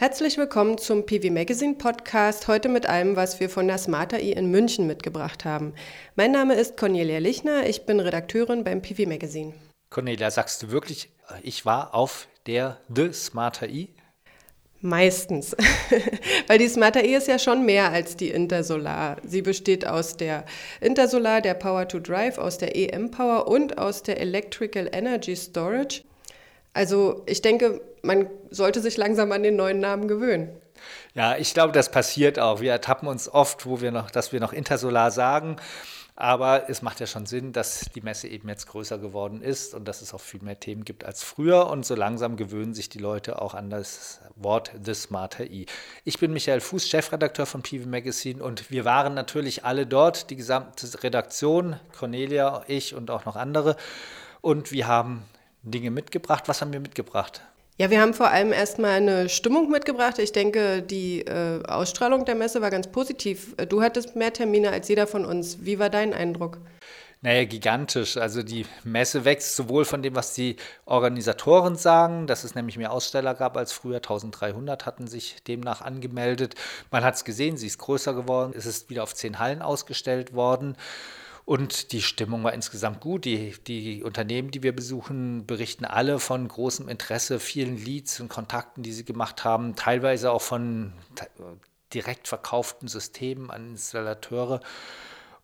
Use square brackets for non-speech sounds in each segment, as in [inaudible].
Herzlich willkommen zum PV Magazine Podcast, heute mit allem, was wir von der Smart AI in München mitgebracht haben. Mein Name ist Cornelia Lichner, ich bin Redakteurin beim PV Magazine. Cornelia, sagst du wirklich, ich war auf der The Smart AI? Meistens, [laughs] weil die Smart AI ist ja schon mehr als die Intersolar. Sie besteht aus der Intersolar, der Power to Drive, aus der EM Power und aus der Electrical Energy Storage. Also ich denke, man sollte sich langsam an den neuen Namen gewöhnen. Ja, ich glaube, das passiert auch. Wir ertappen uns oft, wo wir noch, dass wir noch Intersolar sagen. Aber es macht ja schon Sinn, dass die Messe eben jetzt größer geworden ist und dass es auch viel mehr Themen gibt als früher. Und so langsam gewöhnen sich die Leute auch an das Wort The Smarter E. Ich bin Michael Fuß, Chefredakteur von PV Magazine und wir waren natürlich alle dort, die gesamte Redaktion, Cornelia, ich und auch noch andere. Und wir haben Dinge mitgebracht. Was haben wir mitgebracht? Ja, wir haben vor allem erstmal eine Stimmung mitgebracht. Ich denke, die äh, Ausstrahlung der Messe war ganz positiv. Du hattest mehr Termine als jeder von uns. Wie war dein Eindruck? Naja, gigantisch. Also die Messe wächst sowohl von dem, was die Organisatoren sagen, dass es nämlich mehr Aussteller gab als früher. 1300 hatten sich demnach angemeldet. Man hat es gesehen, sie ist größer geworden. Es ist wieder auf zehn Hallen ausgestellt worden. Und die Stimmung war insgesamt gut. Die, die Unternehmen, die wir besuchen, berichten alle von großem Interesse, vielen Leads und Kontakten, die sie gemacht haben, teilweise auch von direkt verkauften Systemen an Installateure.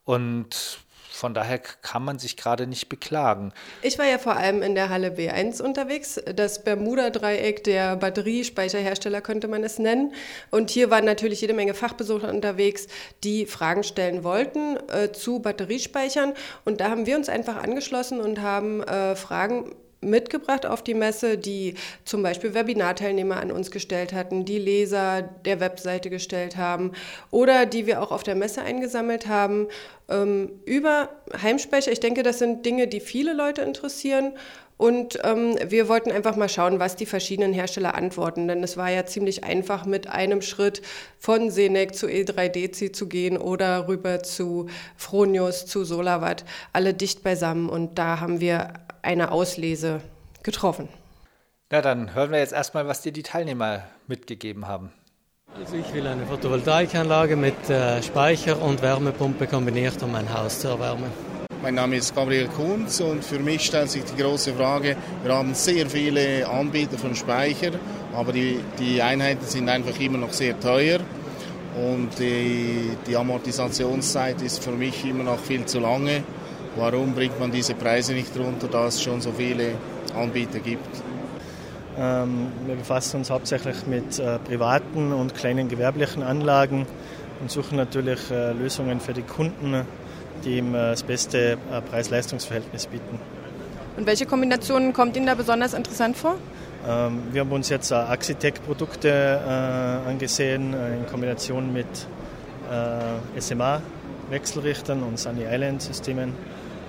Und von daher kann man sich gerade nicht beklagen. Ich war ja vor allem in der Halle B1 unterwegs, das Bermuda-Dreieck der Batteriespeicherhersteller könnte man es nennen. Und hier waren natürlich jede Menge Fachbesucher unterwegs, die Fragen stellen wollten äh, zu Batteriespeichern. Und da haben wir uns einfach angeschlossen und haben äh, Fragen mitgebracht auf die Messe, die zum Beispiel Webinarteilnehmer an uns gestellt hatten, die Leser der Webseite gestellt haben oder die wir auch auf der Messe eingesammelt haben ähm, über Heimspeicher. Ich denke, das sind Dinge, die viele Leute interessieren. Und ähm, wir wollten einfach mal schauen, was die verschiedenen Hersteller antworten. Denn es war ja ziemlich einfach, mit einem Schritt von Senec zu E3DC zu gehen oder rüber zu Fronius, zu Solarwatt, alle dicht beisammen. Und da haben wir eine Auslese getroffen. Na, dann hören wir jetzt erstmal, was dir die Teilnehmer mitgegeben haben. Also ich will eine Photovoltaikanlage mit äh, Speicher und Wärmepumpe kombiniert, um mein Haus zu erwärmen. Mein Name ist Gabriel Kunz und für mich stellt sich die große Frage, wir haben sehr viele Anbieter von Speicher, aber die, die Einheiten sind einfach immer noch sehr teuer und die, die Amortisationszeit ist für mich immer noch viel zu lange. Warum bringt man diese Preise nicht runter, da es schon so viele Anbieter gibt? Ähm, wir befassen uns hauptsächlich mit äh, privaten und kleinen gewerblichen Anlagen und suchen natürlich äh, Lösungen für die Kunden, die ihm äh, das beste äh, Preis-Leistungs-Verhältnis bieten. Und welche Kombinationen kommt Ihnen da besonders interessant vor? Ähm, wir haben uns jetzt Axitec-Produkte äh, angesehen äh, in Kombination mit SMA-Wechselrichtern und Sunny Island-Systemen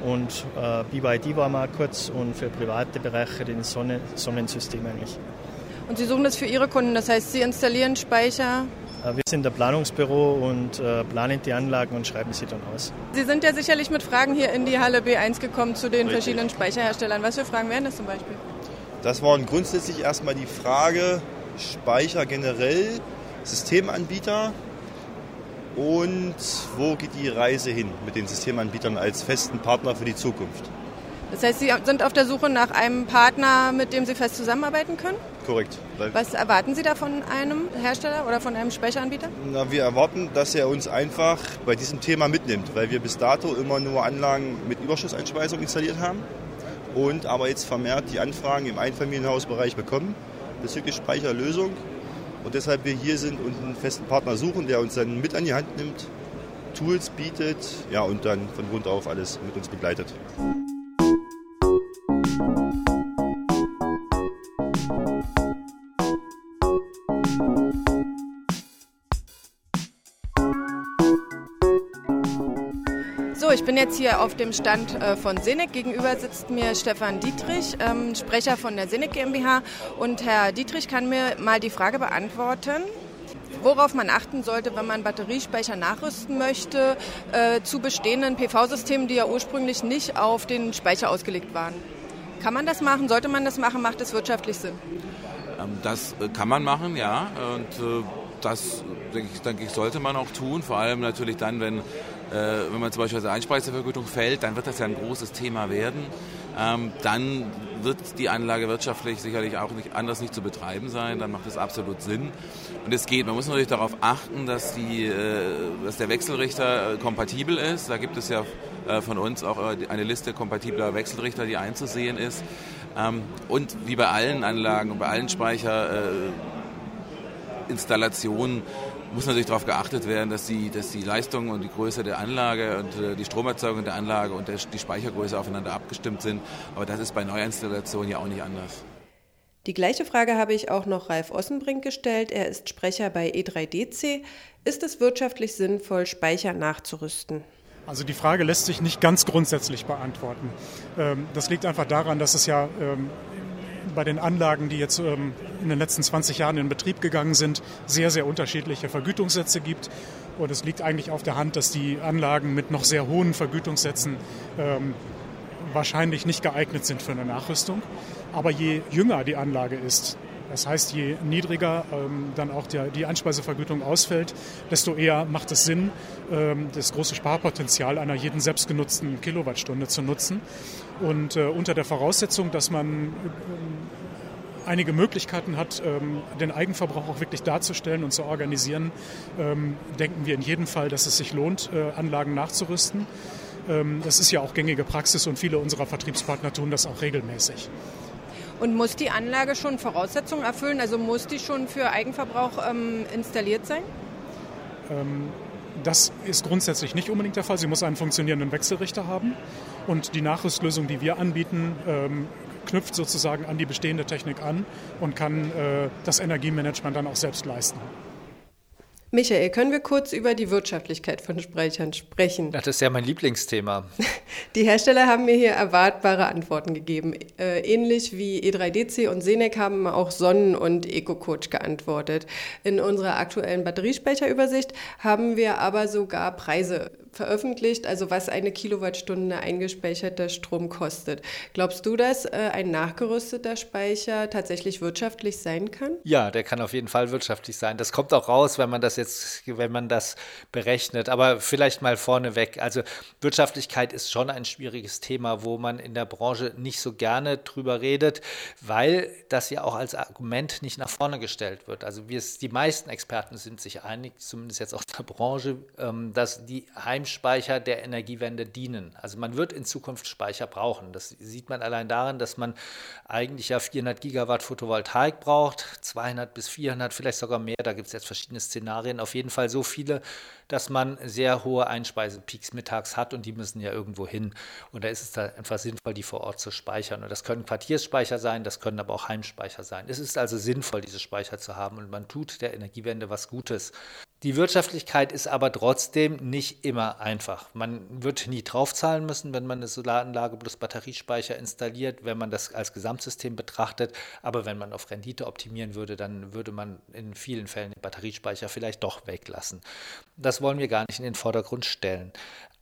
und äh, BYD war mal kurz und für private Bereiche den Sonne Sonnensystem eigentlich. Und Sie suchen das für Ihre Kunden, das heißt, Sie installieren Speicher? Äh, wir sind der Planungsbüro und äh, planen die Anlagen und schreiben sie dann aus. Sie sind ja sicherlich mit Fragen hier in die Halle B1 gekommen zu den Richtig. verschiedenen Speicherherstellern. Was für Fragen wären das zum Beispiel? Das waren grundsätzlich erstmal die Frage Speicher generell, Systemanbieter, und wo geht die Reise hin mit den Systemanbietern als festen Partner für die Zukunft? Das heißt, Sie sind auf der Suche nach einem Partner, mit dem Sie fest zusammenarbeiten können? Korrekt. Was erwarten Sie da von einem Hersteller oder von einem Speicheranbieter? Na, wir erwarten, dass er uns einfach bei diesem Thema mitnimmt, weil wir bis dato immer nur Anlagen mit Überschusseinspeisung installiert haben und aber jetzt vermehrt die Anfragen im Einfamilienhausbereich bekommen bezüglich Speicherlösung und deshalb wir hier sind und einen festen Partner suchen, der uns dann mit an die Hand nimmt, Tools bietet ja, und dann von Grund auf alles mit uns begleitet. Bin jetzt hier auf dem Stand äh, von Senec. Gegenüber sitzt mir Stefan Dietrich, ähm, Sprecher von der Senec GmbH. Und Herr Dietrich kann mir mal die Frage beantworten, worauf man achten sollte, wenn man Batteriespeicher nachrüsten möchte äh, zu bestehenden PV-Systemen, die ja ursprünglich nicht auf den Speicher ausgelegt waren. Kann man das machen? Sollte man das machen? Macht es wirtschaftlich Sinn? Ähm, das äh, kann man machen, ja. Und das, denke ich, denke ich, sollte man auch tun. Vor allem natürlich dann, wenn, wenn man zum Beispiel als Einspeisevergütung fällt, dann wird das ja ein großes Thema werden. Ähm, dann wird die Anlage wirtschaftlich sicherlich auch nicht anders nicht zu betreiben sein. Dann macht es absolut Sinn. Und es geht. Man muss natürlich darauf achten, dass, die, dass der Wechselrichter kompatibel ist. Da gibt es ja von uns auch eine Liste kompatibler Wechselrichter, die einzusehen ist. Ähm, und wie bei allen Anlagen und bei allen Speicherinstallationen muss natürlich darauf geachtet werden, dass die, dass die Leistung und die Größe der Anlage und äh, die Stromerzeugung der Anlage und der, die Speichergröße aufeinander abgestimmt sind. Aber das ist bei Neuinstallationen ja auch nicht anders. Die gleiche Frage habe ich auch noch Ralf Ossenbrink gestellt. Er ist Sprecher bei E3DC. Ist es wirtschaftlich sinnvoll, Speicher nachzurüsten? Also die Frage lässt sich nicht ganz grundsätzlich beantworten. Ähm, das liegt einfach daran, dass es ja ähm, bei den Anlagen, die jetzt ähm, in den letzten 20 Jahren in Betrieb gegangen sind, sehr, sehr unterschiedliche Vergütungssätze gibt. Und es liegt eigentlich auf der Hand, dass die Anlagen mit noch sehr hohen Vergütungssätzen wahrscheinlich nicht geeignet sind für eine Nachrüstung. Aber je jünger die Anlage ist, das heißt, je niedriger ähm, dann auch der, die Einspeisevergütung ausfällt, desto eher macht es Sinn, ähm, das große Sparpotenzial einer jeden selbstgenutzten Kilowattstunde zu nutzen. Und äh, unter der Voraussetzung, dass man ähm, einige Möglichkeiten hat, ähm, den Eigenverbrauch auch wirklich darzustellen und zu organisieren, ähm, denken wir in jedem Fall, dass es sich lohnt, äh, Anlagen nachzurüsten. Das ist ja auch gängige Praxis und viele unserer Vertriebspartner tun das auch regelmäßig. Und muss die Anlage schon Voraussetzungen erfüllen? Also muss die schon für Eigenverbrauch ähm, installiert sein? Ähm, das ist grundsätzlich nicht unbedingt der Fall. Sie muss einen funktionierenden Wechselrichter haben. Und die Nachrüstlösung, die wir anbieten, ähm, knüpft sozusagen an die bestehende Technik an und kann äh, das Energiemanagement dann auch selbst leisten. Michael, können wir kurz über die Wirtschaftlichkeit von Speichern sprechen? Das ist ja mein Lieblingsthema. [laughs] Die Hersteller haben mir hier erwartbare Antworten gegeben. Äh, ähnlich wie E3DC und Senec haben auch Sonnen und EcoCoach geantwortet. In unserer aktuellen Batteriespeicherübersicht haben wir aber sogar Preise veröffentlicht, also was eine Kilowattstunde eingespeicherter Strom kostet. Glaubst du, dass äh, ein nachgerüsteter Speicher tatsächlich wirtschaftlich sein kann? Ja, der kann auf jeden Fall wirtschaftlich sein. Das kommt auch raus, wenn man das jetzt, wenn man das berechnet. Aber vielleicht mal vorneweg. Also Wirtschaftlichkeit ist schon ein schwieriges Thema, wo man in der Branche nicht so gerne drüber redet, weil das ja auch als Argument nicht nach vorne gestellt wird. Also wir, die meisten Experten sind sich einig, zumindest jetzt aus der Branche, ähm, dass die Heim Speicher der Energiewende dienen. Also man wird in Zukunft Speicher brauchen. Das sieht man allein darin, dass man eigentlich ja 400 Gigawatt Photovoltaik braucht, 200 bis 400, vielleicht sogar mehr. Da gibt es jetzt verschiedene Szenarien. Auf jeden Fall so viele, dass man sehr hohe Einspeisepeaks mittags hat und die müssen ja irgendwo hin. Und da ist es da einfach sinnvoll, die vor Ort zu speichern. Und das können Quartiersspeicher sein, das können aber auch Heimspeicher sein. Es ist also sinnvoll, diese Speicher zu haben und man tut der Energiewende was Gutes. Die Wirtschaftlichkeit ist aber trotzdem nicht immer einfach. Man wird nie draufzahlen müssen, wenn man eine Solaranlage plus Batteriespeicher installiert, wenn man das als Gesamtsystem betrachtet. Aber wenn man auf Rendite optimieren würde, dann würde man in vielen Fällen den Batteriespeicher vielleicht doch weglassen. Das wollen wir gar nicht in den Vordergrund stellen.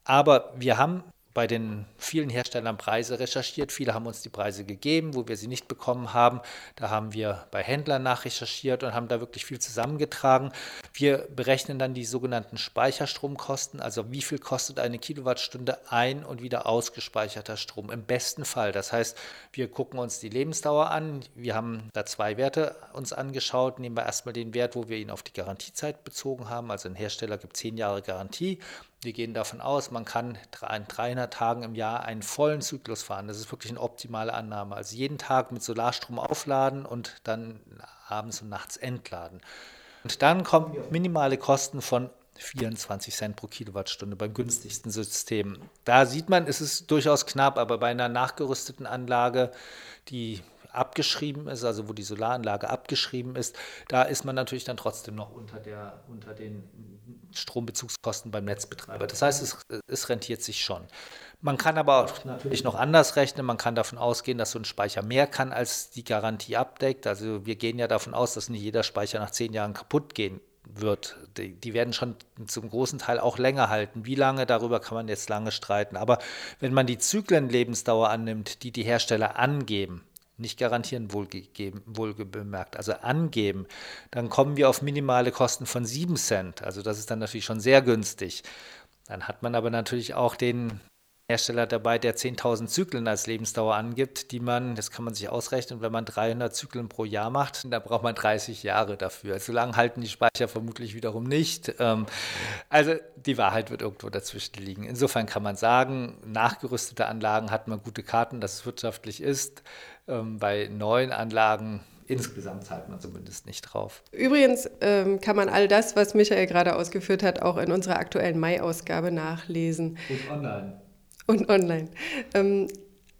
Aber wir haben bei den vielen Herstellern Preise recherchiert. Viele haben uns die Preise gegeben, wo wir sie nicht bekommen haben. Da haben wir bei Händlern nachrecherchiert und haben da wirklich viel zusammengetragen. Wir berechnen dann die sogenannten Speicherstromkosten, also wie viel kostet eine Kilowattstunde ein- und wieder ausgespeicherter Strom im besten Fall. Das heißt, wir gucken uns die Lebensdauer an. Wir haben da zwei Werte uns angeschaut. Nehmen wir erstmal den Wert, wo wir ihn auf die Garantiezeit bezogen haben. Also ein Hersteller gibt zehn Jahre Garantie. Wir gehen davon aus, man kann an 300 Tagen im Jahr einen vollen Zyklus fahren. Das ist wirklich eine optimale Annahme. Also jeden Tag mit Solarstrom aufladen und dann abends und nachts entladen. Und dann kommen minimale Kosten von 24 Cent pro Kilowattstunde beim günstigsten System. Da sieht man, es ist durchaus knapp, aber bei einer nachgerüsteten Anlage, die abgeschrieben ist, also wo die Solaranlage abgeschrieben ist, da ist man natürlich dann trotzdem noch unter, der, unter den Strombezugskosten beim Netzbetreiber. Das heißt, es, es rentiert sich schon. Man kann aber auch natürlich noch anders rechnen. Man kann davon ausgehen, dass so ein Speicher mehr kann, als die Garantie abdeckt. Also wir gehen ja davon aus, dass nicht jeder Speicher nach zehn Jahren kaputt gehen wird. Die, die, werden schon zum großen Teil auch länger halten. Wie lange, darüber kann man jetzt lange streiten. Aber wenn man die Zyklenlebensdauer annimmt, die die Hersteller angeben, nicht garantieren, wohlgegeben, also angeben, dann kommen wir auf minimale Kosten von 7 Cent. Also das ist dann natürlich schon sehr günstig. Dann hat man aber natürlich auch den Hersteller dabei, der 10.000 Zyklen als Lebensdauer angibt, die man, das kann man sich ausrechnen, wenn man 300 Zyklen pro Jahr macht, da braucht man 30 Jahre dafür. So lange halten die Speicher vermutlich wiederum nicht. Ähm, also die Wahrheit wird irgendwo dazwischen liegen. Insofern kann man sagen, nachgerüstete Anlagen hat man gute Karten, dass es wirtschaftlich ist. Ähm, bei neuen Anlagen insgesamt zahlt man zumindest nicht drauf. Übrigens ähm, kann man all das, was Michael gerade ausgeführt hat, auch in unserer aktuellen Mai-Ausgabe nachlesen. Und online. Und online. Ähm,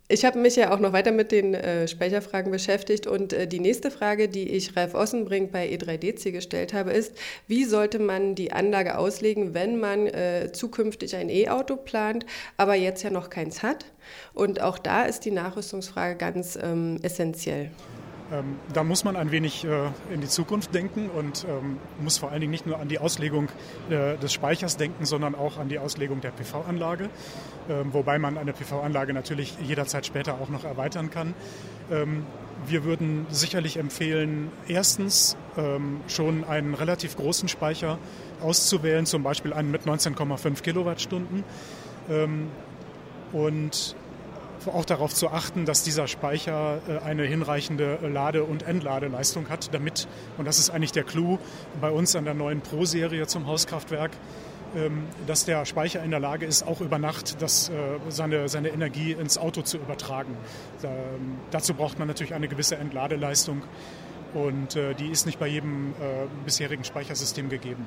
ich habe mich ja auch noch weiter mit den äh, Speicherfragen beschäftigt und äh, die nächste Frage, die ich Ralf Ossenbrink bei E3DC gestellt habe, ist, wie sollte man die Anlage auslegen, wenn man äh, zukünftig ein E-Auto plant, aber jetzt ja noch keins hat? Und auch da ist die Nachrüstungsfrage ganz ähm, essentiell. Ähm, da muss man ein wenig äh, in die Zukunft denken und ähm, muss vor allen Dingen nicht nur an die Auslegung äh, des Speichers denken, sondern auch an die Auslegung der PV-Anlage, ähm, wobei man eine PV-Anlage natürlich jederzeit später auch noch erweitern kann. Ähm, wir würden sicherlich empfehlen, erstens ähm, schon einen relativ großen Speicher auszuwählen, zum Beispiel einen mit 19,5 Kilowattstunden. Ähm, und auch darauf zu achten, dass dieser Speicher äh, eine hinreichende Lade- und Entladeleistung hat, damit, und das ist eigentlich der Clou bei uns an der neuen Pro-Serie zum Hauskraftwerk, ähm, dass der Speicher in der Lage ist, auch über Nacht das, äh, seine, seine Energie ins Auto zu übertragen. Ähm, dazu braucht man natürlich eine gewisse Entladeleistung und äh, die ist nicht bei jedem bisherigen Speichersystem gegeben.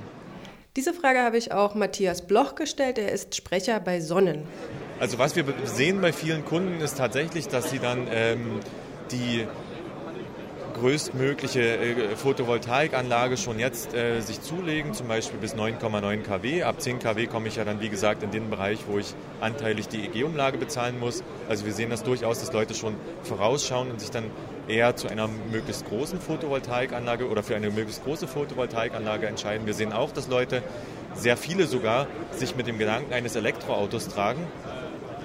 Diese Frage habe ich auch Matthias Bloch gestellt. Er ist Sprecher bei Sonnen. Also was wir sehen bei vielen Kunden ist tatsächlich, dass sie dann ähm, die größtmögliche äh, Photovoltaikanlage schon jetzt äh, sich zulegen, zum Beispiel bis 9,9 kW. Ab 10 kW komme ich ja dann, wie gesagt, in den Bereich, wo ich anteilig die EG-Umlage bezahlen muss. Also wir sehen das durchaus, dass Leute schon vorausschauen und sich dann eher zu einer möglichst großen Photovoltaikanlage oder für eine möglichst große Photovoltaikanlage entscheiden. Wir sehen auch, dass Leute, sehr viele sogar, sich mit dem Gedanken eines Elektroautos tragen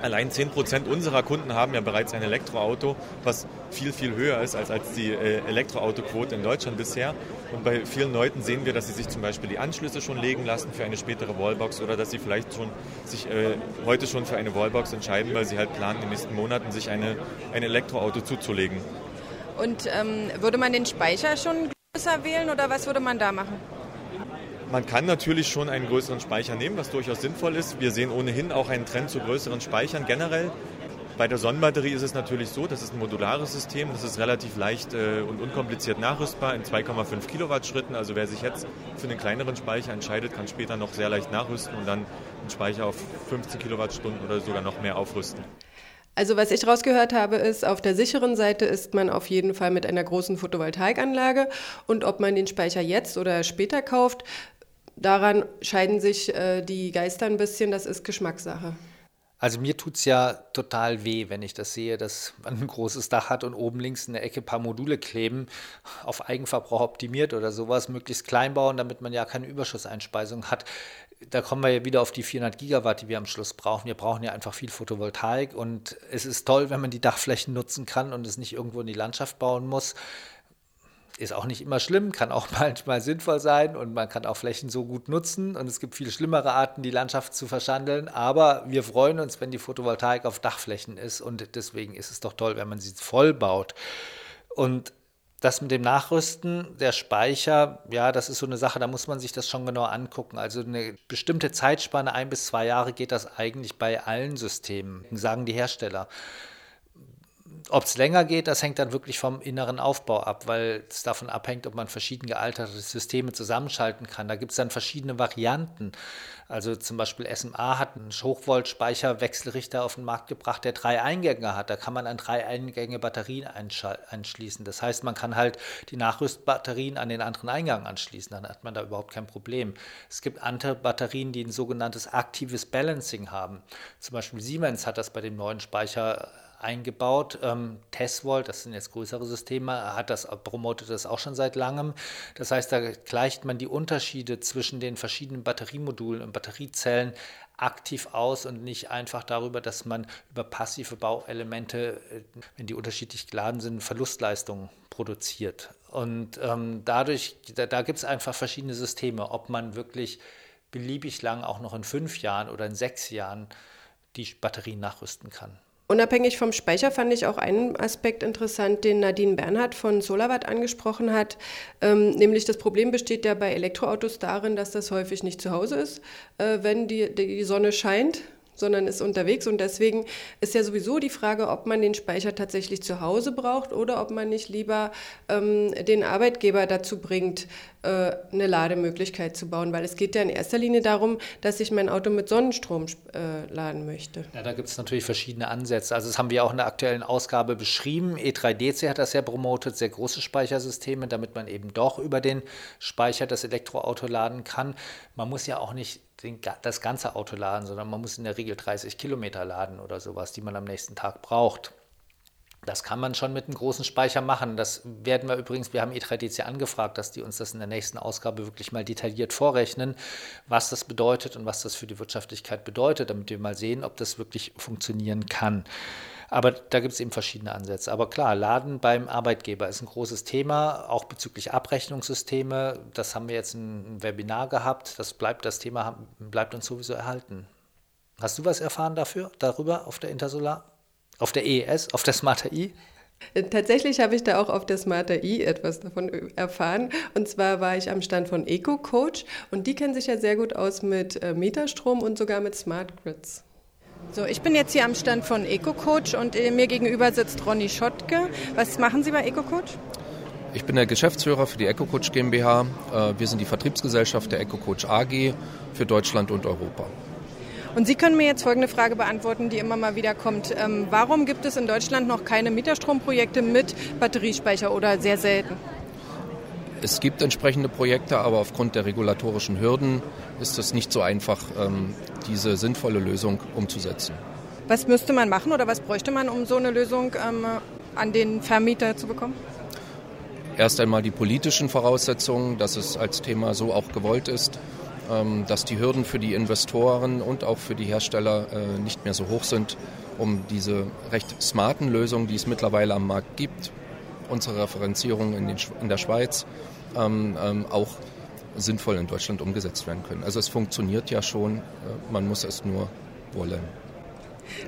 Allein 10 Prozent unserer Kunden haben ja bereits ein Elektroauto, was viel, viel höher ist als, als die äh, Elektroautoquote in Deutschland bisher. Und bei vielen Leuten sehen wir, dass sie sich zum Beispiel die Anschlüsse schon legen lassen für eine spätere Wallbox oder dass sie vielleicht schon sich äh, heute schon für eine Wallbox entscheiden, weil sie halt planen, in den nächsten Monaten sich eine, ein Elektroauto zuzulegen. Und ähm, würde man den Speicher schon größer wählen oder was würde man da machen? Man kann natürlich schon einen größeren Speicher nehmen, was durchaus sinnvoll ist. Wir sehen ohnehin auch einen Trend zu größeren Speichern generell. Bei der Sonnenbatterie ist es natürlich so, das ist ein modulares System, das ist relativ leicht äh, und unkompliziert nachrüstbar in 2,5 Kilowatt Schritten. Also wer sich jetzt für einen kleineren Speicher entscheidet, kann später noch sehr leicht nachrüsten und dann einen Speicher auf 15 Kilowattstunden oder sogar noch mehr aufrüsten. Also was ich rausgehört habe, ist, auf der sicheren Seite ist man auf jeden Fall mit einer großen Photovoltaikanlage und ob man den Speicher jetzt oder später kauft, daran scheiden sich äh, die Geister ein bisschen, das ist Geschmackssache. Also mir tut es ja total weh, wenn ich das sehe, dass man ein großes Dach hat und oben links in der Ecke ein paar Module kleben, auf Eigenverbrauch optimiert oder sowas, möglichst klein bauen, damit man ja keine Überschusseinspeisung hat. Da kommen wir ja wieder auf die 400 Gigawatt, die wir am Schluss brauchen. Wir brauchen ja einfach viel Photovoltaik und es ist toll, wenn man die Dachflächen nutzen kann und es nicht irgendwo in die Landschaft bauen muss ist auch nicht immer schlimm, kann auch [laughs] manchmal sinnvoll sein und man kann auch Flächen so gut nutzen und es gibt viel schlimmere Arten, die Landschaft zu verschandeln, aber wir freuen uns, wenn die Photovoltaik auf Dachflächen ist und deswegen ist es doch toll, wenn man sie voll baut. Und das mit dem Nachrüsten, der Speicher, ja, das ist so eine Sache, da muss man sich das schon genau angucken. Also eine bestimmte Zeitspanne, ein bis zwei Jahre, geht das eigentlich bei allen Systemen, sagen die Hersteller. Ob es länger geht, das hängt dann wirklich vom inneren Aufbau ab, weil es davon abhängt, ob man verschieden gealterte Systeme zusammenschalten kann. Da gibt es dann verschiedene Varianten. Also zum Beispiel SMA hat einen Hochvolt-Speicherwechselrichter auf den Markt gebracht, der drei Eingänge hat. Da kann man an drei Eingänge Batterien anschließen. Das heißt, man kann halt die Nachrüstbatterien an den anderen Eingang anschließen. Dann hat man da überhaupt kein Problem. Es gibt andere Batterien, die ein sogenanntes aktives Balancing haben. Zum Beispiel Siemens hat das bei dem neuen Speicher eingebaut. Ähm, Tesvolt, das sind jetzt größere Systeme, hat das promotet das auch schon seit langem. Das heißt, da gleicht man die Unterschiede zwischen den verschiedenen Batteriemodulen und Batteriezellen aktiv aus und nicht einfach darüber, dass man über passive Bauelemente, äh, wenn die unterschiedlich geladen sind, Verlustleistungen produziert. Und ähm, dadurch, da, da gibt es einfach verschiedene Systeme, ob man wirklich beliebig lang, auch noch in fünf Jahren oder in sechs Jahren, die Batterien nachrüsten kann. Unabhängig vom Speicher fand ich auch einen Aspekt interessant, den Nadine Bernhardt von Solarwatt angesprochen hat. Ähm, nämlich das Problem besteht ja bei Elektroautos darin, dass das häufig nicht zu Hause ist, äh, wenn die, die Sonne scheint sondern ist unterwegs. Und deswegen ist ja sowieso die Frage, ob man den Speicher tatsächlich zu Hause braucht oder ob man nicht lieber ähm, den Arbeitgeber dazu bringt, äh, eine Lademöglichkeit zu bauen. Weil es geht ja in erster Linie darum, dass ich mein Auto mit Sonnenstrom äh, laden möchte. Ja, da gibt es natürlich verschiedene Ansätze. Also das haben wir auch in der aktuellen Ausgabe beschrieben. E3DC hat das ja promotet, sehr große Speichersysteme, damit man eben doch über den Speicher das Elektroauto laden kann. Man muss ja auch nicht den, das ganze Auto laden, sondern man muss in der Regel 30 Kilometer laden oder sowas, die man am nächsten Tag braucht. Das kann man schon mit einem großen Speicher machen. Das werden wir übrigens, wir haben E3DC angefragt, dass die uns das in der nächsten Ausgabe wirklich mal detailliert vorrechnen, was das bedeutet und was das für die Wirtschaftlichkeit bedeutet, damit wir mal sehen, ob das wirklich funktionieren kann. Aber da gibt es eben verschiedene Ansätze. Aber klar, Laden beim Arbeitgeber ist ein großes Thema, auch bezüglich Abrechnungssysteme. Das haben wir jetzt ein Webinar gehabt. Das bleibt das Thema bleibt uns sowieso erhalten. Hast du was erfahren dafür, darüber auf der Intersolar? Auf der EES, auf der Smarter I? Tatsächlich habe ich da auch auf der Smarter I etwas davon erfahren. Und zwar war ich am Stand von EcoCoach und die kennen sich ja sehr gut aus mit äh, Meterstrom und sogar mit Smart Grids. So, ich bin jetzt hier am Stand von EcoCoach und äh, mir gegenüber sitzt Ronny Schottke. Was machen Sie bei EcoCoach? Ich bin der Geschäftsführer für die EcoCoach GmbH. Äh, wir sind die Vertriebsgesellschaft der EcoCoach AG für Deutschland und Europa. Und Sie können mir jetzt folgende Frage beantworten, die immer mal wieder kommt. Ähm, warum gibt es in Deutschland noch keine Mieterstromprojekte mit Batteriespeicher oder sehr selten? Es gibt entsprechende Projekte, aber aufgrund der regulatorischen Hürden ist es nicht so einfach, ähm, diese sinnvolle Lösung umzusetzen. Was müsste man machen oder was bräuchte man, um so eine Lösung ähm, an den Vermieter zu bekommen? Erst einmal die politischen Voraussetzungen, dass es als Thema so auch gewollt ist, ähm, dass die Hürden für die Investoren und auch für die Hersteller äh, nicht mehr so hoch sind, um diese recht smarten Lösungen, die es mittlerweile am Markt gibt, unsere Referenzierung in, den, in der Schweiz, ähm, ähm, auch sinnvoll in Deutschland umgesetzt werden können. Also es funktioniert ja schon, äh, man muss es nur wollen.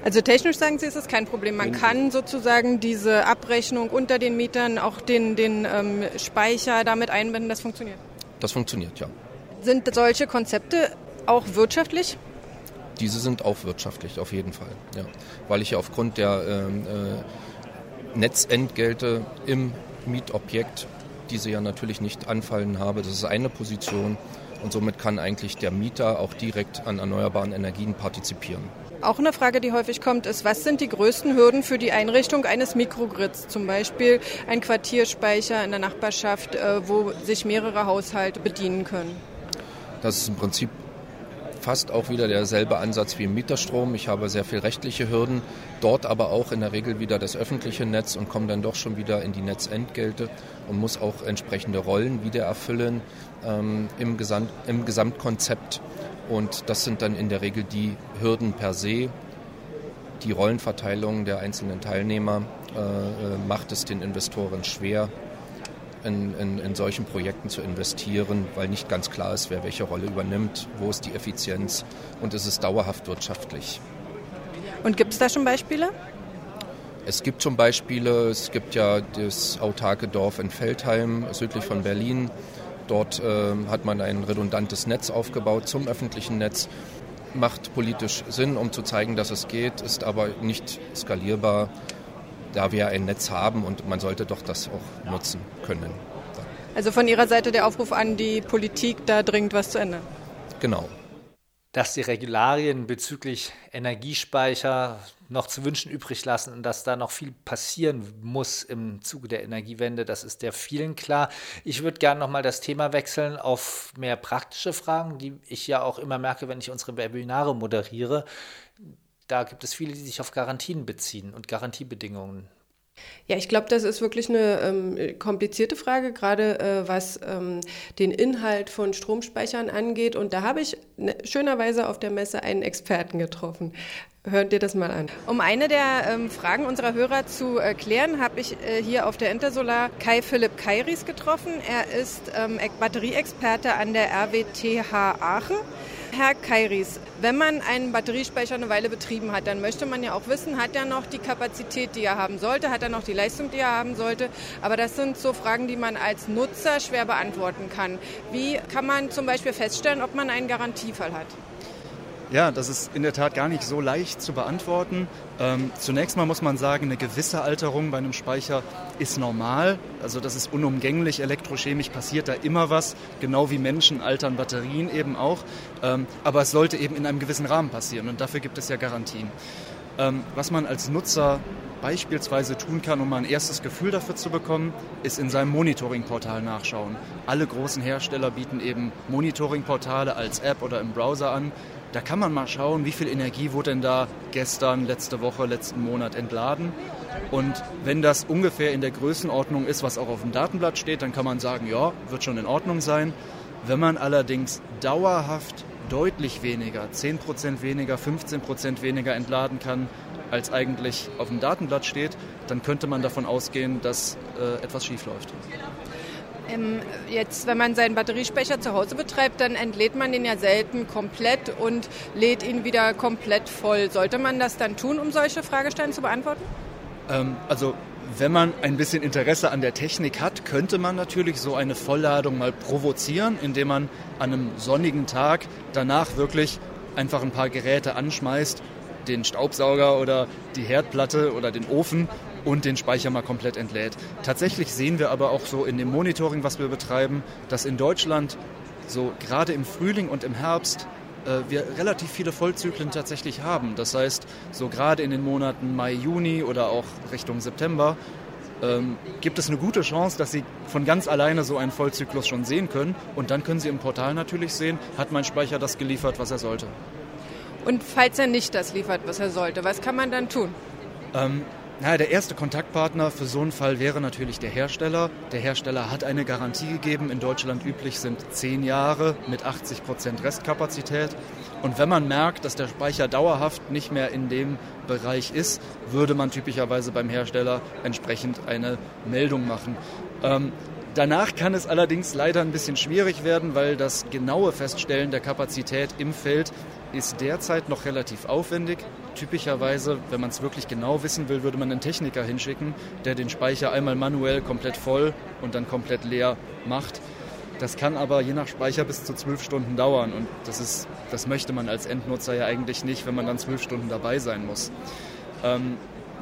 Also technisch sagen Sie, ist es kein Problem. Man kann sozusagen diese Abrechnung unter den Mietern, auch den, den ähm, Speicher damit einbinden, das funktioniert? Das funktioniert, ja. Sind solche Konzepte auch wirtschaftlich? Diese sind auch wirtschaftlich, auf jeden Fall. Ja. Weil ich ja aufgrund der ähm, äh, Netzentgelte im Mietobjekt diese ja natürlich nicht anfallen habe. Das ist eine Position und somit kann eigentlich der Mieter auch direkt an erneuerbaren Energien partizipieren. Auch eine Frage, die häufig kommt, ist, was sind die größten Hürden für die Einrichtung eines Mikrogrids? Zum Beispiel ein Quartierspeicher in der Nachbarschaft, äh, wo sich mehrere Haushalte bedienen können. Das ist im Prinzip fast auch wieder derselbe Ansatz wie im Mieterstrom. Ich habe sehr viel rechtliche Hürden, dort aber auch in der Regel wieder das öffentliche Netz und komme dann doch schon wieder in die Netzentgelte und muss auch entsprechende Rollen wieder erfüllen ähm, im, Gesamt, im Gesamtkonzept. Und das sind dann in der Regel die Hürden per se. Die Rollenverteilung der einzelnen Teilnehmer äh, äh macht es den Investoren schwer, in, in, in solchen Projekten zu investieren, weil nicht ganz klar ist, wer welche Rolle übernimmt, wo ist die Effizienz und ist es dauerhaft wirtschaftlich. Und gibt es da schon Beispiele? Es gibt schon Beispiele. Es gibt ja das autarke Dorf in Feldheim, südlich von Berlin. Dort äh, hat man ein redundantes Netz aufgebaut zum öffentlichen Netz. Macht politisch Sinn, um zu zeigen, dass es geht, ist aber nicht skalierbar da wir ein Netz haben und man sollte doch das auch nutzen können. Also von Ihrer Seite der Aufruf an die Politik, da dringend was zu ändern. Genau. Dass die Regularien bezüglich Energiespeicher noch zu wünschen übrig lassen und dass da noch viel passieren muss im Zuge der Energiewende, das ist der vielen klar. Ich würde gerne nochmal das Thema wechseln auf mehr praktische Fragen, die ich ja auch immer merke, wenn ich unsere Webinare moderiere da gibt es viele, die sich auf Garantien beziehen und Garantiebedingungen. Ja, ich glaube, das ist wirklich eine ähm, komplizierte Frage, gerade äh, was ähm, den Inhalt von Stromspeichern angeht. Und da habe ich ne, schönerweise auf der Messe einen Experten getroffen. Hört dir das mal an. Um eine der ähm, Fragen unserer Hörer zu äh, klären, habe ich äh, hier auf der Intersolar Kai Philipp Kairis getroffen. Er ist ähm, Batterieexperte an der RWTH Aachen. Herr Kairis, wenn man einen Batteriespeicher eine Weile betrieben hat, dann möchte man ja auch wissen, hat er noch die Kapazität, die er haben sollte, hat er noch die Leistung, die er haben sollte. Aber das sind so Fragen, die man als Nutzer schwer beantworten kann. Wie kann man zum Beispiel feststellen, ob man einen Garantiefall hat? Ja, das ist in der Tat gar nicht so leicht zu beantworten. Ähm, zunächst mal muss man sagen, eine gewisse Alterung bei einem Speicher ist normal. Also das ist unumgänglich. Elektrochemisch passiert da immer was. Genau wie Menschen altern Batterien eben auch. Ähm, aber es sollte eben in einem gewissen Rahmen passieren und dafür gibt es ja Garantien. Ähm, was man als Nutzer beispielsweise tun kann, um mal ein erstes Gefühl dafür zu bekommen, ist in seinem Monitoring-Portal nachschauen. Alle großen Hersteller bieten eben Monitoring-Portale als App oder im Browser an. Da kann man mal schauen, wie viel Energie wurde denn da gestern, letzte Woche, letzten Monat entladen. Und wenn das ungefähr in der Größenordnung ist, was auch auf dem Datenblatt steht, dann kann man sagen, ja, wird schon in Ordnung sein. Wenn man allerdings dauerhaft deutlich weniger, 10% weniger, 15% weniger entladen kann, als eigentlich auf dem Datenblatt steht, dann könnte man davon ausgehen, dass äh, etwas schief läuft. Ähm, jetzt, wenn man seinen Batteriespeicher zu Hause betreibt, dann entlädt man den ja selten komplett und lädt ihn wieder komplett voll. Sollte man das dann tun, um solche Fragestellungen zu beantworten? Ähm, also wenn man ein bisschen Interesse an der Technik hat, könnte man natürlich so eine Vollladung mal provozieren, indem man an einem sonnigen Tag danach wirklich einfach ein paar Geräte anschmeißt, den Staubsauger oder die Herdplatte oder den Ofen und den Speicher mal komplett entlädt. Tatsächlich sehen wir aber auch so in dem Monitoring, was wir betreiben, dass in Deutschland so gerade im Frühling und im Herbst wir relativ viele Vollzyklen tatsächlich haben. Das heißt, so gerade in den Monaten Mai, Juni oder auch Richtung September ähm, gibt es eine gute Chance, dass Sie von ganz alleine so einen Vollzyklus schon sehen können. Und dann können Sie im Portal natürlich sehen, hat mein Speicher das geliefert, was er sollte. Und falls er nicht das liefert, was er sollte, was kann man dann tun? Ähm, naja, der erste Kontaktpartner für so einen Fall wäre natürlich der Hersteller. Der Hersteller hat eine Garantie gegeben. In Deutschland üblich sind zehn Jahre mit 80 Prozent Restkapazität. Und wenn man merkt, dass der Speicher dauerhaft nicht mehr in dem Bereich ist, würde man typischerweise beim Hersteller entsprechend eine Meldung machen. Ähm, Danach kann es allerdings leider ein bisschen schwierig werden, weil das genaue Feststellen der Kapazität im Feld ist derzeit noch relativ aufwendig. Typischerweise, wenn man es wirklich genau wissen will, würde man einen Techniker hinschicken, der den Speicher einmal manuell komplett voll und dann komplett leer macht. Das kann aber je nach Speicher bis zu zwölf Stunden dauern und das, ist, das möchte man als Endnutzer ja eigentlich nicht, wenn man dann zwölf Stunden dabei sein muss. Ähm,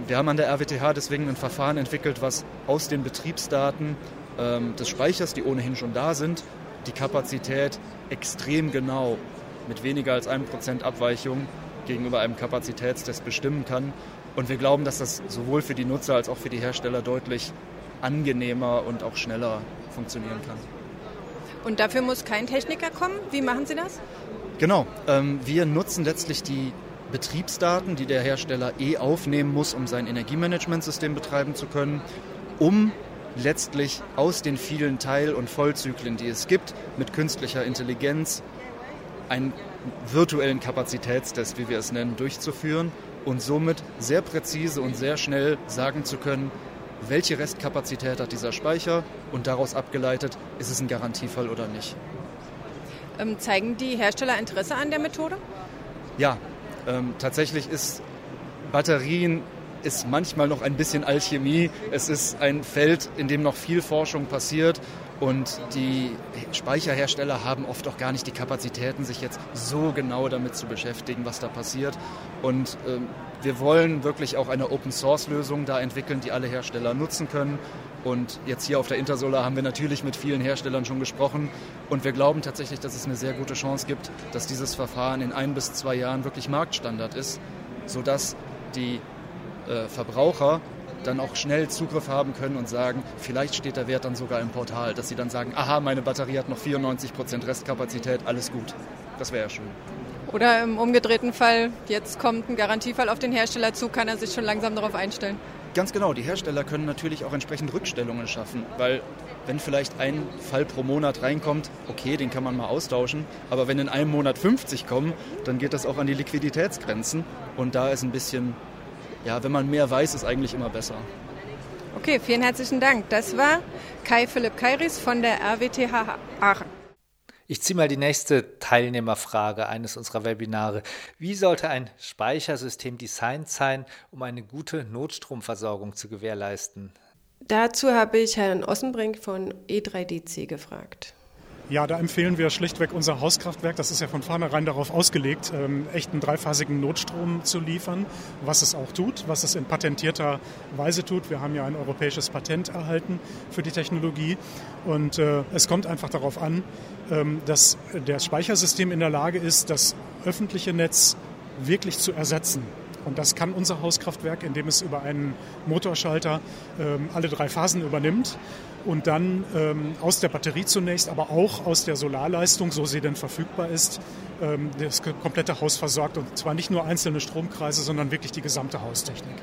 wir haben an der RWTH deswegen ein Verfahren entwickelt, was aus den Betriebsdaten ähm, des Speichers, die ohnehin schon da sind, die Kapazität extrem genau mit weniger als einem Prozent Abweichung gegenüber einem Kapazitätstest bestimmen kann. Und wir glauben, dass das sowohl für die Nutzer als auch für die Hersteller deutlich angenehmer und auch schneller funktionieren kann. Und dafür muss kein Techniker kommen? Wie machen Sie das? Genau, ähm, wir nutzen letztlich die Betriebsdaten, die der Hersteller eh aufnehmen muss, um sein Energiemanagementsystem betreiben zu können, um letztlich aus den vielen Teil- und Vollzyklen, die es gibt, mit künstlicher Intelligenz einen virtuellen Kapazitätstest, wie wir es nennen, durchzuführen und somit sehr präzise und sehr schnell sagen zu können, welche Restkapazität hat dieser Speicher und daraus abgeleitet, ist es ein Garantiefall oder nicht. Ähm, zeigen die Hersteller Interesse an der Methode? Ja, ähm, tatsächlich ist Batterien ist manchmal noch ein bisschen Alchemie. Es ist ein Feld, in dem noch viel Forschung passiert. Und die Speicherhersteller haben oft auch gar nicht die Kapazitäten, sich jetzt so genau damit zu beschäftigen, was da passiert. Und äh, wir wollen wirklich auch eine Open-Source-Lösung da entwickeln, die alle Hersteller nutzen können. Und jetzt hier auf der Intersolar haben wir natürlich mit vielen Herstellern schon gesprochen. Und wir glauben tatsächlich, dass es eine sehr gute Chance gibt, dass dieses Verfahren in ein bis zwei Jahren wirklich Marktstandard ist, sodass die äh, Verbraucher dann auch schnell Zugriff haben können und sagen, vielleicht steht der Wert dann sogar im Portal, dass sie dann sagen, aha, meine Batterie hat noch 94% Restkapazität, alles gut. Das wäre ja schön. Oder im umgedrehten Fall, jetzt kommt ein Garantiefall auf den Hersteller zu, kann er sich schon langsam darauf einstellen? Ganz genau, die Hersteller können natürlich auch entsprechend Rückstellungen schaffen, weil wenn vielleicht ein Fall pro Monat reinkommt, okay, den kann man mal austauschen, aber wenn in einem Monat 50 kommen, dann geht das auch an die Liquiditätsgrenzen und da ist ein bisschen, ja, wenn man mehr weiß, ist eigentlich immer besser. Okay, vielen herzlichen Dank. Das war Kai Philipp Kairis von der RWTH Aachen. Ich ziehe mal die nächste Teilnehmerfrage eines unserer Webinare. Wie sollte ein Speichersystem designt sein, um eine gute Notstromversorgung zu gewährleisten? Dazu habe ich Herrn Ossenbrink von E3DC gefragt. Ja, da empfehlen wir schlichtweg unser Hauskraftwerk. Das ist ja von vornherein darauf ausgelegt, ähm, echten dreiphasigen Notstrom zu liefern, was es auch tut, was es in patentierter Weise tut. Wir haben ja ein europäisches Patent erhalten für die Technologie. Und äh, es kommt einfach darauf an, ähm, dass das Speichersystem in der Lage ist, das öffentliche Netz wirklich zu ersetzen. Und das kann unser Hauskraftwerk, indem es über einen Motorschalter ähm, alle drei Phasen übernimmt und dann ähm, aus der Batterie zunächst, aber auch aus der Solarleistung, so sie denn verfügbar ist, ähm, das komplette Haus versorgt. Und zwar nicht nur einzelne Stromkreise, sondern wirklich die gesamte Haustechnik.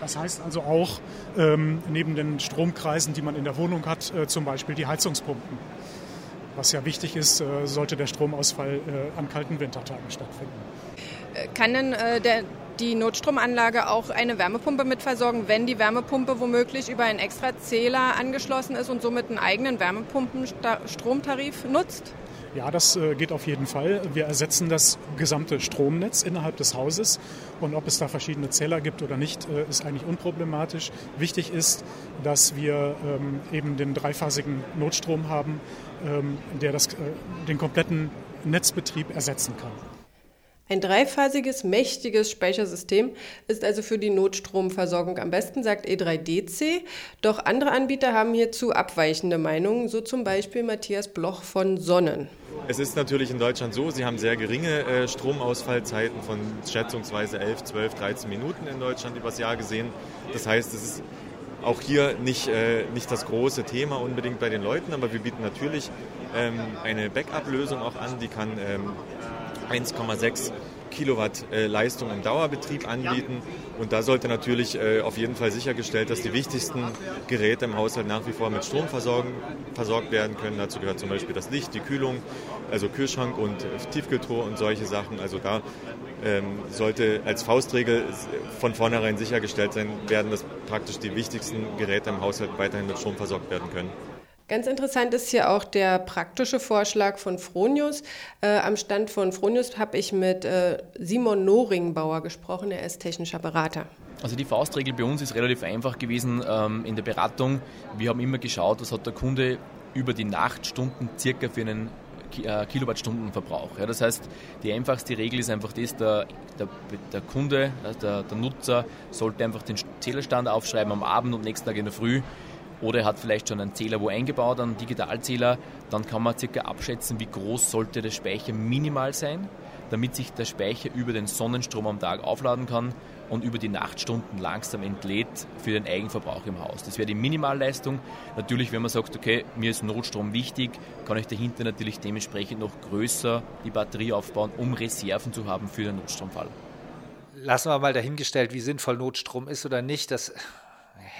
Das heißt also auch ähm, neben den Stromkreisen, die man in der Wohnung hat, äh, zum Beispiel die Heizungspumpen. Was ja wichtig ist, äh, sollte der Stromausfall äh, an kalten Wintertagen stattfinden. Kann denn äh, der die Notstromanlage auch eine Wärmepumpe mitversorgen, wenn die Wärmepumpe womöglich über einen extra Zähler angeschlossen ist und somit einen eigenen Wärmepumpenstromtarif nutzt? Ja, das äh, geht auf jeden Fall. Wir ersetzen das gesamte Stromnetz innerhalb des Hauses. Und ob es da verschiedene Zähler gibt oder nicht, äh, ist eigentlich unproblematisch. Wichtig ist, dass wir ähm, eben den dreiphasigen Notstrom haben, ähm, der das, äh, den kompletten Netzbetrieb ersetzen kann. Ein dreiphasiges, mächtiges Speichersystem ist also für die Notstromversorgung am besten, sagt E3DC. Doch andere Anbieter haben hierzu abweichende Meinungen, so zum Beispiel Matthias Bloch von Sonnen. Es ist natürlich in Deutschland so, sie haben sehr geringe äh, Stromausfallzeiten von schätzungsweise 11, 12, 13 Minuten in Deutschland übers Jahr gesehen. Das heißt, es ist auch hier nicht, äh, nicht das große Thema unbedingt bei den Leuten, aber wir bieten natürlich ähm, eine Backup-Lösung auch an, die kann ähm, 1,6 Kilowatt äh, Leistung im Dauerbetrieb anbieten. Und da sollte natürlich äh, auf jeden Fall sichergestellt, dass die wichtigsten Geräte im Haushalt nach wie vor mit Strom versorgt werden können. Dazu gehört zum Beispiel das Licht, die Kühlung, also Kühlschrank und Tiefkühltruhe und solche Sachen. Also da ähm, sollte als Faustregel von vornherein sichergestellt sein werden, dass praktisch die wichtigsten Geräte im Haushalt weiterhin mit Strom versorgt werden können. Ganz interessant ist hier auch der praktische Vorschlag von Fronius. Äh, am Stand von Fronius habe ich mit äh, Simon Noringbauer gesprochen, er ist technischer Berater. Also die Faustregel bei uns ist relativ einfach gewesen ähm, in der Beratung. Wir haben immer geschaut, was hat der Kunde über die Nachtstunden circa für einen äh, Kilowattstundenverbrauch. Ja, das heißt, die einfachste Regel ist einfach das, der, der, der Kunde, also der, der Nutzer sollte einfach den Zählerstand aufschreiben am Abend und nächsten Tag in der Früh oder er hat vielleicht schon einen Zähler wo eingebaut, einen Digitalzähler, dann kann man circa abschätzen, wie groß sollte der Speicher minimal sein, damit sich der Speicher über den Sonnenstrom am Tag aufladen kann und über die Nachtstunden langsam entlädt für den Eigenverbrauch im Haus. Das wäre die Minimalleistung. Natürlich, wenn man sagt, okay, mir ist Notstrom wichtig, kann ich dahinter natürlich dementsprechend noch größer die Batterie aufbauen, um Reserven zu haben für den Notstromfall. Lassen wir mal dahingestellt, wie sinnvoll Notstrom ist oder nicht. Das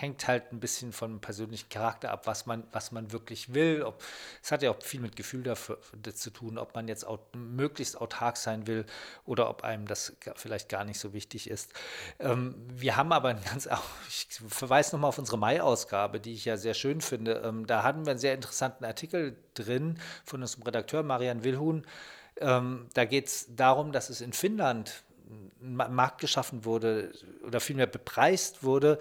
hängt halt ein bisschen vom persönlichen Charakter ab, was man, was man wirklich will. Es hat ja auch viel mit Gefühl dafür, zu tun, ob man jetzt auch möglichst autark sein will oder ob einem das vielleicht gar nicht so wichtig ist. Ähm, wir haben aber ein ganz, [laughs] ich verweise nochmal auf unsere Mai-Ausgabe, die ich ja sehr schön finde. Ähm, da hatten wir einen sehr interessanten Artikel drin von unserem Redakteur Marian Wilhuhn. Ähm, da geht es darum, dass es in Finnland ein Markt geschaffen wurde oder vielmehr bepreist wurde,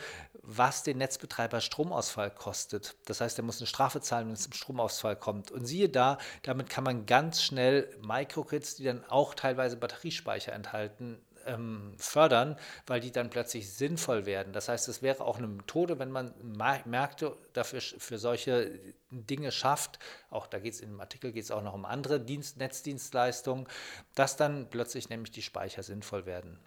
was den Netzbetreiber Stromausfall kostet. Das heißt, er muss eine Strafe zahlen, wenn es zum Stromausfall kommt. Und siehe da, damit kann man ganz schnell Microgrids, die dann auch teilweise Batteriespeicher enthalten, ähm, fördern, weil die dann plötzlich sinnvoll werden. Das heißt, es wäre auch eine Methode, wenn man Märkte dafür für solche Dinge schafft, auch da geht es im Artikel geht es auch noch um andere Dienst, Netzdienstleistungen, dass dann plötzlich nämlich die Speicher sinnvoll werden.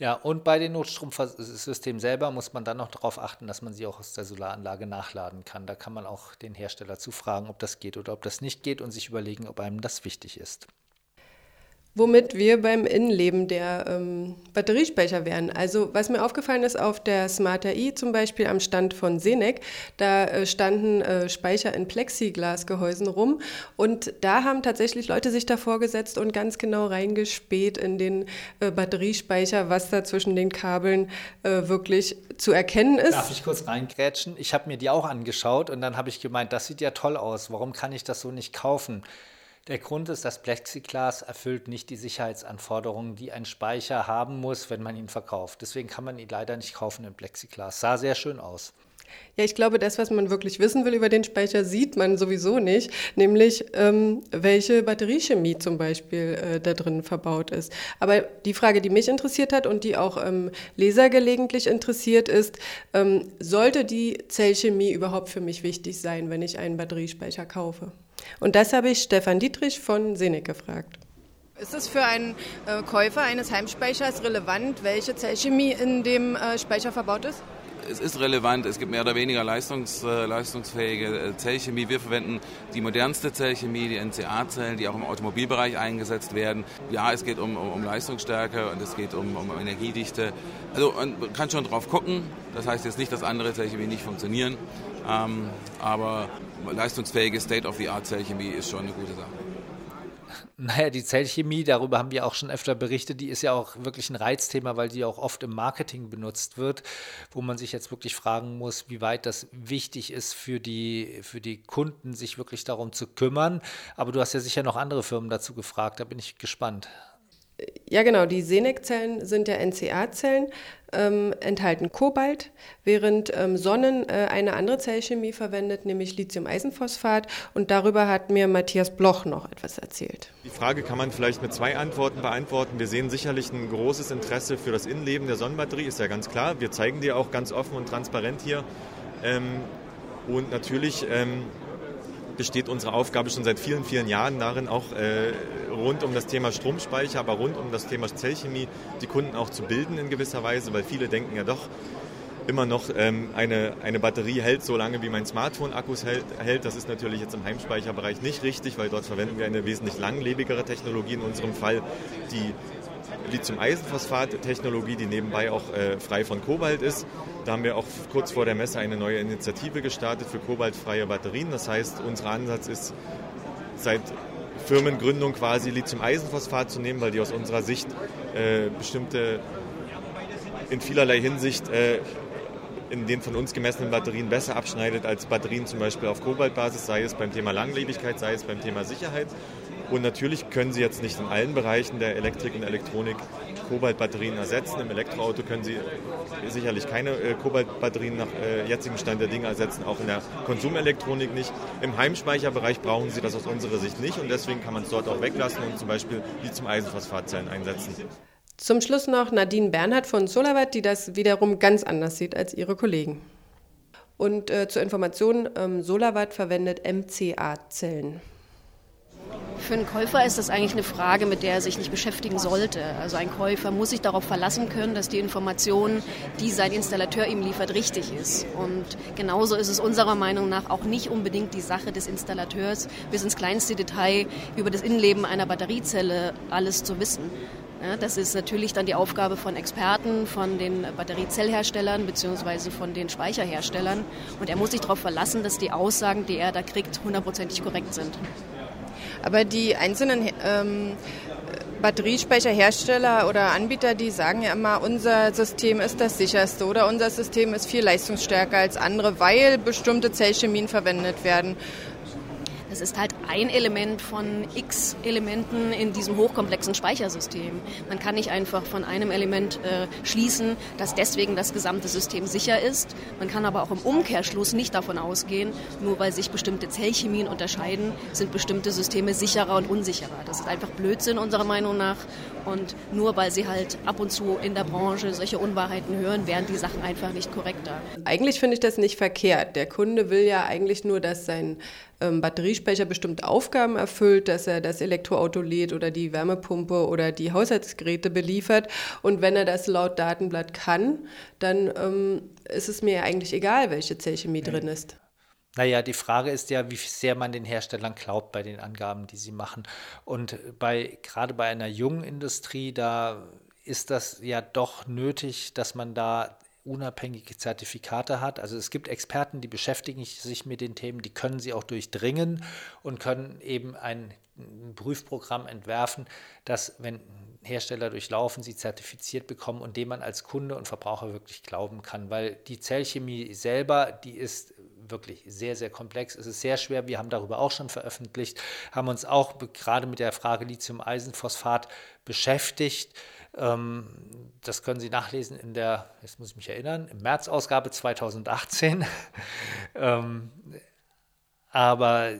Ja, und bei den Notstromsystemen selber muss man dann noch darauf achten, dass man sie auch aus der Solaranlage nachladen kann. Da kann man auch den Hersteller zufragen, ob das geht oder ob das nicht geht und sich überlegen, ob einem das wichtig ist. Womit wir beim Innenleben der ähm, Batteriespeicher wären. Also was mir aufgefallen ist auf der Smarter i zum Beispiel am Stand von Senec, da äh, standen äh, Speicher in Plexiglasgehäusen rum und da haben tatsächlich Leute sich davor gesetzt und ganz genau reingespäht in den äh, Batteriespeicher, was da zwischen den Kabeln äh, wirklich zu erkennen ist. Darf ich kurz reingrätschen? Ich habe mir die auch angeschaut und dann habe ich gemeint, das sieht ja toll aus. Warum kann ich das so nicht kaufen? Der Grund ist, das Plexiglas erfüllt nicht die Sicherheitsanforderungen, die ein Speicher haben muss, wenn man ihn verkauft. Deswegen kann man ihn leider nicht kaufen in Plexiglas. Sah sehr schön aus. Ja, ich glaube, das, was man wirklich wissen will über den Speicher, sieht man sowieso nicht, nämlich ähm, welche Batteriechemie zum Beispiel äh, da drin verbaut ist. Aber die Frage, die mich interessiert hat und die auch ähm, Leser gelegentlich interessiert, ist, ähm, sollte die Zellchemie überhaupt für mich wichtig sein, wenn ich einen Batteriespeicher kaufe? Und das habe ich Stefan Dietrich von Senec gefragt. Ist es für einen äh, Käufer eines Heimspeichers relevant, welche Zellchemie in dem äh, Speicher verbaut ist? es ist relevant, es gibt mehr oder weniger leistungs, äh, leistungsfähige äh, Zellchemie. Wir verwenden die modernste Zellchemie, die NCA-Zellen, die auch im Automobilbereich eingesetzt werden. Ja, es geht um, um, um Leistungsstärke und es geht um, um, Energiedichte. Also man kann schon drauf gucken. Das heißt jetzt nicht, dass andere Zellchemie nicht funktionieren. Ähm, aber leistungsfähige State-of-the-Art-Zellchemie ist schon eine gute Sache. [laughs] Naja, die Zellchemie, darüber haben wir auch schon öfter berichtet, die ist ja auch wirklich ein Reizthema, weil die auch oft im Marketing benutzt wird, wo man sich jetzt wirklich fragen muss, wie weit das wichtig ist für die, für die Kunden, sich wirklich darum zu kümmern. Aber du hast ja sicher noch andere Firmen dazu gefragt, da bin ich gespannt. Ja, genau. Die Senec-Zellen sind ja NCA-Zellen, ähm, enthalten Kobalt, während ähm, Sonnen äh, eine andere Zellchemie verwendet, nämlich Lithium-Eisenphosphat. Und darüber hat mir Matthias Bloch noch etwas erzählt. Die Frage kann man vielleicht mit zwei Antworten beantworten. Wir sehen sicherlich ein großes Interesse für das Innenleben der Sonnenbatterie, ist ja ganz klar. Wir zeigen dir auch ganz offen und transparent hier. Ähm, und natürlich ähm, besteht unsere Aufgabe schon seit vielen, vielen Jahren darin, auch äh, rund um das Thema Stromspeicher, aber rund um das Thema Zellchemie die Kunden auch zu bilden in gewisser Weise, weil viele denken ja doch, immer noch ähm, eine, eine Batterie hält so lange, wie mein Smartphone-Akkus hält, hält. Das ist natürlich jetzt im Heimspeicherbereich nicht richtig, weil dort verwenden wir eine wesentlich langlebigere Technologie, in unserem Fall die Lithium-Eisenphosphat-Technologie, die nebenbei auch äh, frei von Kobalt ist. Da haben wir auch kurz vor der Messe eine neue Initiative gestartet für kobaltfreie Batterien. Das heißt, unser Ansatz ist seit Firmengründung quasi Lithium-Eisenphosphat zu nehmen, weil die aus unserer Sicht äh, bestimmte in vielerlei Hinsicht äh, in den von uns gemessenen Batterien besser abschneidet als Batterien zum Beispiel auf Kobaltbasis, sei es beim Thema Langlebigkeit, sei es beim Thema Sicherheit. Und natürlich können Sie jetzt nicht in allen Bereichen der Elektrik und Elektronik Kobaltbatterien ersetzen. Im Elektroauto können Sie sicherlich keine äh, Kobaltbatterien nach äh, jetzigem Stand der Dinge ersetzen, auch in der Konsumelektronik nicht. Im Heimspeicherbereich brauchen Sie das aus unserer Sicht nicht und deswegen kann man es dort auch weglassen und zum Beispiel Lithium-Eisenphosphatzellen einsetzen. Zum Schluss noch Nadine Bernhard von Solawatt, die das wiederum ganz anders sieht als ihre Kollegen. Und äh, zur Information, ähm, Solawatt verwendet MCA-Zellen. Für einen Käufer ist das eigentlich eine Frage, mit der er sich nicht beschäftigen sollte. Also ein Käufer muss sich darauf verlassen können, dass die Information, die sein Installateur ihm liefert, richtig ist. Und genauso ist es unserer Meinung nach auch nicht unbedingt die Sache des Installateurs, bis ins kleinste Detail über das Innenleben einer Batteriezelle alles zu wissen. Ja, das ist natürlich dann die Aufgabe von Experten, von den Batteriezellherstellern bzw. von den Speicherherstellern. Und er muss sich darauf verlassen, dass die Aussagen, die er da kriegt, hundertprozentig korrekt sind. Aber die einzelnen ähm, Batteriespeicherhersteller oder Anbieter, die sagen ja immer, unser System ist das sicherste oder unser System ist viel leistungsstärker als andere, weil bestimmte Zellchemien verwendet werden. Das ist halt ein Element von x Elementen in diesem hochkomplexen Speichersystem. Man kann nicht einfach von einem Element äh, schließen, dass deswegen das gesamte System sicher ist. Man kann aber auch im Umkehrschluss nicht davon ausgehen, nur weil sich bestimmte Zellchemien unterscheiden, sind bestimmte Systeme sicherer und unsicherer. Das ist einfach Blödsinn unserer Meinung nach. Und nur weil sie halt ab und zu in der Branche solche Unwahrheiten hören, wären die Sachen einfach nicht korrekter. Eigentlich finde ich das nicht verkehrt. Der Kunde will ja eigentlich nur, dass sein ähm, Batteriespeicher bestimmte Aufgaben erfüllt, dass er das Elektroauto lädt oder die Wärmepumpe oder die Haushaltsgeräte beliefert. Und wenn er das laut Datenblatt kann, dann ähm, ist es mir eigentlich egal, welche Zellchemie drin ist. Naja, die Frage ist ja, wie sehr man den Herstellern glaubt bei den Angaben, die sie machen. Und bei, gerade bei einer jungen Industrie, da ist das ja doch nötig, dass man da unabhängige Zertifikate hat. Also es gibt Experten, die beschäftigen sich mit den Themen, die können sie auch durchdringen und können eben ein Prüfprogramm entwerfen, das, wenn Hersteller durchlaufen, sie zertifiziert bekommen und dem man als Kunde und Verbraucher wirklich glauben kann. Weil die Zellchemie selber, die ist wirklich sehr, sehr komplex. Es ist sehr schwer. Wir haben darüber auch schon veröffentlicht, haben uns auch gerade mit der Frage Lithium-Eisenphosphat beschäftigt. Ähm, das können Sie nachlesen in der, jetzt muss ich mich erinnern, im März-Ausgabe 2018. [laughs] Ähm, aber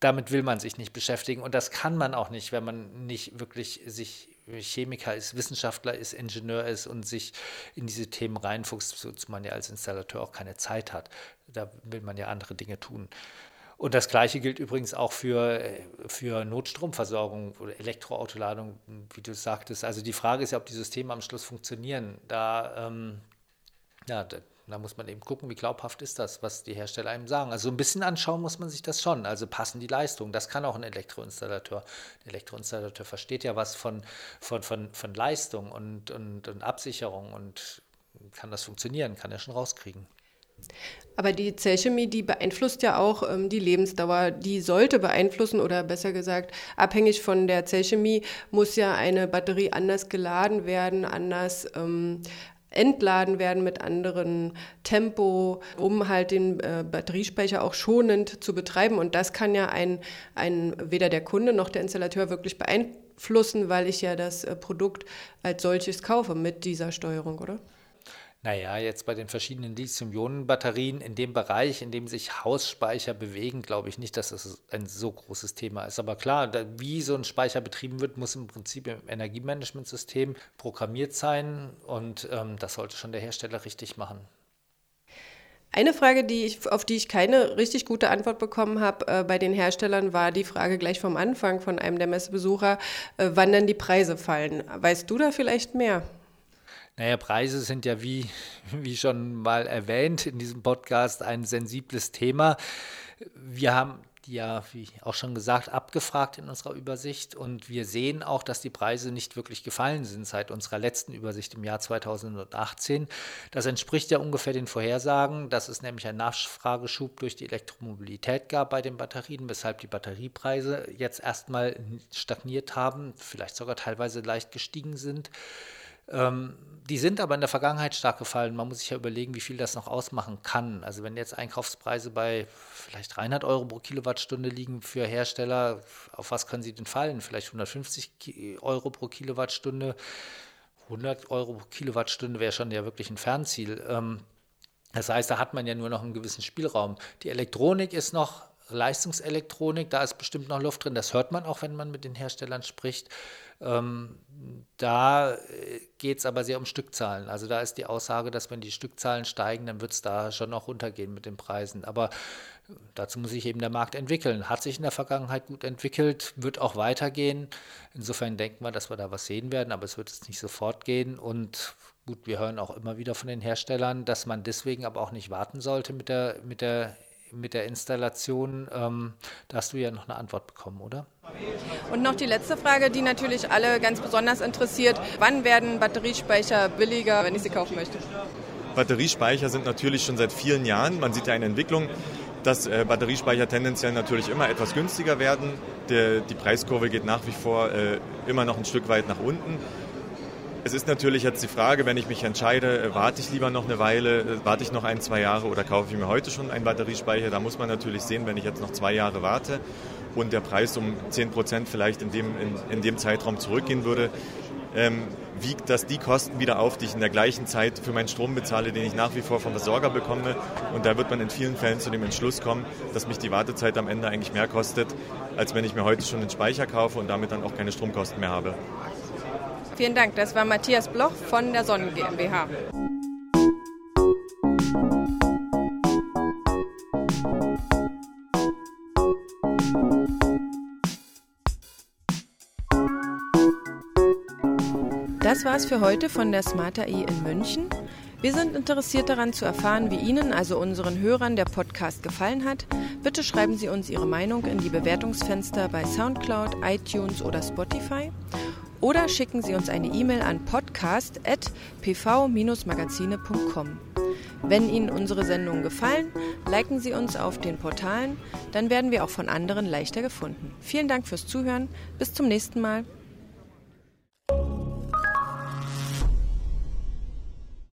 damit will man sich nicht beschäftigen und das kann man auch nicht, wenn man nicht wirklich sich Chemiker ist, Wissenschaftler ist, Ingenieur ist und sich in diese Themen reinfuchst, wozu man ja als Installateur auch keine Zeit hat. Da will man ja andere Dinge tun. Und das Gleiche gilt übrigens auch für, für Notstromversorgung oder Elektroautoladung, wie du sagtest. Also die Frage ist ja, ob die Systeme am Schluss funktionieren. Da, ähm, ja, da, da muss man eben gucken, wie glaubhaft ist das, was die Hersteller einem sagen. Also ein bisschen anschauen muss man sich das schon. Also passen die Leistungen. Das kann auch ein Elektroinstallateur. Der Elektroinstallateur versteht ja was von, von, von, von Leistung und, und, und Absicherung und kann das funktionieren, kann er schon rauskriegen. Aber die Zellchemie, die beeinflusst ja auch ähm, die Lebensdauer. Die sollte beeinflussen oder besser gesagt, abhängig von der Zellchemie muss ja eine Batterie anders geladen werden, anders ähm, entladen werden mit anderem Tempo, um halt den äh, Batteriespeicher auch schonend zu betreiben. Und das kann ja ein, ein, weder der Kunde noch der Installateur wirklich beeinflussen, weil ich ja das äh, Produkt als solches kaufe mit dieser Steuerung, oder? Naja, jetzt bei den verschiedenen Lithium-Ionen-Batterien in dem Bereich, in dem sich Hausspeicher bewegen, glaube ich nicht, dass das ein so großes Thema ist. Aber klar, da, wie so ein Speicher betrieben wird, muss im Prinzip im Energiemanagementsystem programmiert sein und ähm, das sollte schon der Hersteller richtig machen. Eine Frage, die ich, auf die ich keine richtig gute Antwort bekommen habe äh, bei den Herstellern, war die Frage gleich vom Anfang von einem der Messebesucher, äh, wann denn die Preise fallen. Weißt du da vielleicht mehr? Naja, Preise sind ja wie, wie schon mal erwähnt in diesem Podcast ein sensibles Thema. Wir haben ja, wie auch schon gesagt, abgefragt in unserer Übersicht. Und wir sehen auch, dass die Preise nicht wirklich gefallen sind seit unserer letzten Übersicht im Jahr 2018. Das entspricht ja ungefähr den Vorhersagen, dass es nämlich einen Nachfrageschub durch die Elektromobilität gab bei den Batterien, weshalb die Batteriepreise jetzt erstmal stagniert haben, vielleicht sogar teilweise leicht gestiegen sind. Ähm, die sind aber in der Vergangenheit stark gefallen. Man muss sich ja überlegen, wie viel das noch ausmachen kann. Also wenn jetzt Einkaufspreise bei vielleicht 300 Euro pro Kilowattstunde liegen für Hersteller, auf was können sie denn fallen? Vielleicht 150 Euro pro Kilowattstunde. 100 Euro pro Kilowattstunde wäre schon ja wirklich ein Fernziel. Ähm, das heißt, da hat man ja nur noch einen gewissen Spielraum. Die Elektronik ist noch Leistungselektronik, da ist bestimmt noch Luft drin. Das hört man auch, wenn man mit den Herstellern spricht. Ähm, da äh, geht es aber sehr um Stückzahlen. Also da ist die Aussage, dass wenn die Stückzahlen steigen, dann wird es da schon noch runtergehen mit den Preisen. Aber dazu muss sich eben der Markt entwickeln. Hat sich in der Vergangenheit gut entwickelt, wird auch weitergehen. Insofern denken wir, dass wir da was sehen werden, aber es wird jetzt nicht sofort gehen. Und gut, wir hören auch immer wieder von den Herstellern, dass man deswegen aber auch nicht warten sollte mit der, mit der mit der Installation. Ähm, da hast du ja noch eine Antwort bekommen, oder? Und noch die letzte Frage, die natürlich alle ganz besonders interessiert. Wann werden Batteriespeicher billiger, wenn ich sie kaufen möchte? Batteriespeicher sind natürlich schon seit vielen Jahren. Man sieht ja eine Entwicklung, dass äh, Batteriespeicher tendenziell natürlich immer etwas günstiger werden. Der, die Preiskurve geht nach wie vor äh, immer noch ein Stück weit nach unten. Es ist natürlich jetzt die Frage, wenn ich mich entscheide, äh, warte ich lieber noch eine Weile, äh, warte ich noch ein, zwei Jahre oder kaufe ich mir heute schon einen Batteriespeicher. Da muss man natürlich sehen, wenn ich jetzt noch zwei Jahre warte und der Preis um 10 Prozent vielleicht in dem, in, in dem Zeitraum zurückgehen würde, ähm, wiegt das die Kosten wieder auf, die ich in der gleichen Zeit für meinen Strom bezahle, den ich nach wie vor vom Versorger bekomme. Und da wird man in vielen Fällen zu dem Entschluss kommen, dass mich die Wartezeit am Ende eigentlich mehr kostet, als wenn ich mir heute schon einen Speicher kaufe und damit dann auch keine Stromkosten mehr habe. Vielen Dank. Das war Matthias Bloch von der Sonnen GmbH. Das war's für heute von der Smart AI in München. Wir sind interessiert daran zu erfahren, wie Ihnen, also unseren Hörern, der Podcast gefallen hat. Bitte schreiben Sie uns Ihre Meinung in die Bewertungsfenster bei SoundCloud, iTunes oder Spotify. Oder schicken Sie uns eine E-Mail an podcast.pv-magazine.com. Wenn Ihnen unsere Sendungen gefallen, liken Sie uns auf den Portalen, dann werden wir auch von anderen leichter gefunden. Vielen Dank fürs Zuhören. Bis zum nächsten Mal.